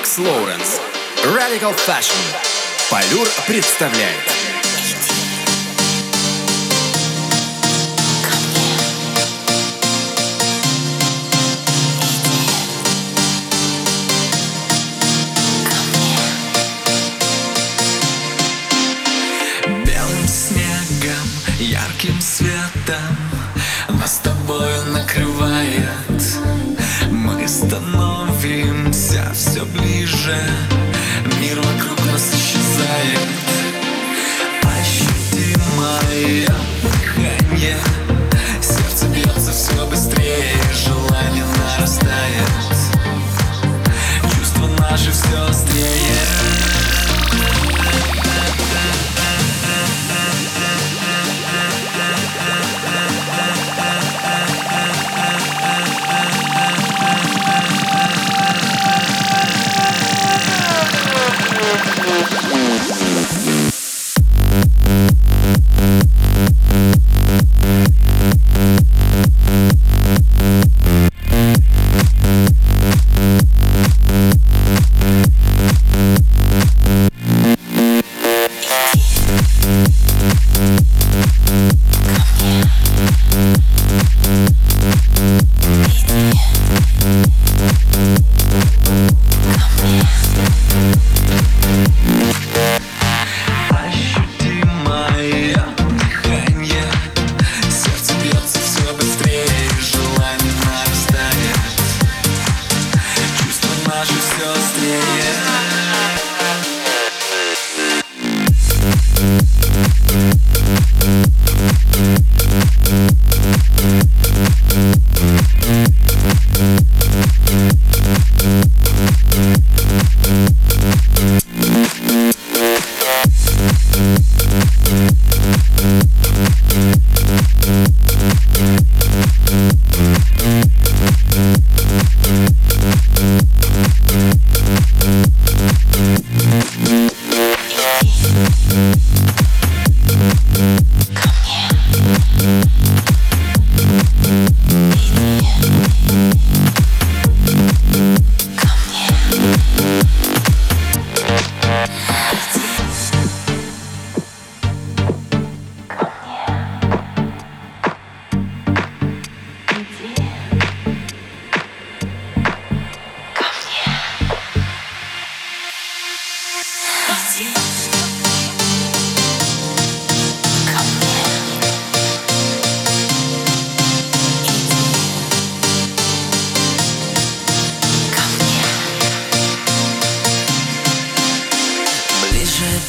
Макс Лоуренс. Radical Fashion. Полюр представляет. że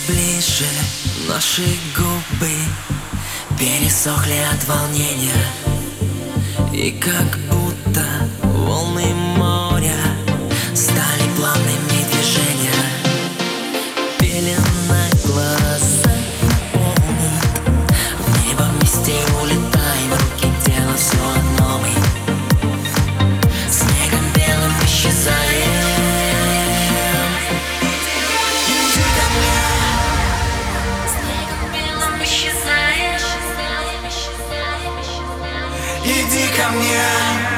ближе наши губы Пересохли от волнения. И как будто волны Yeah.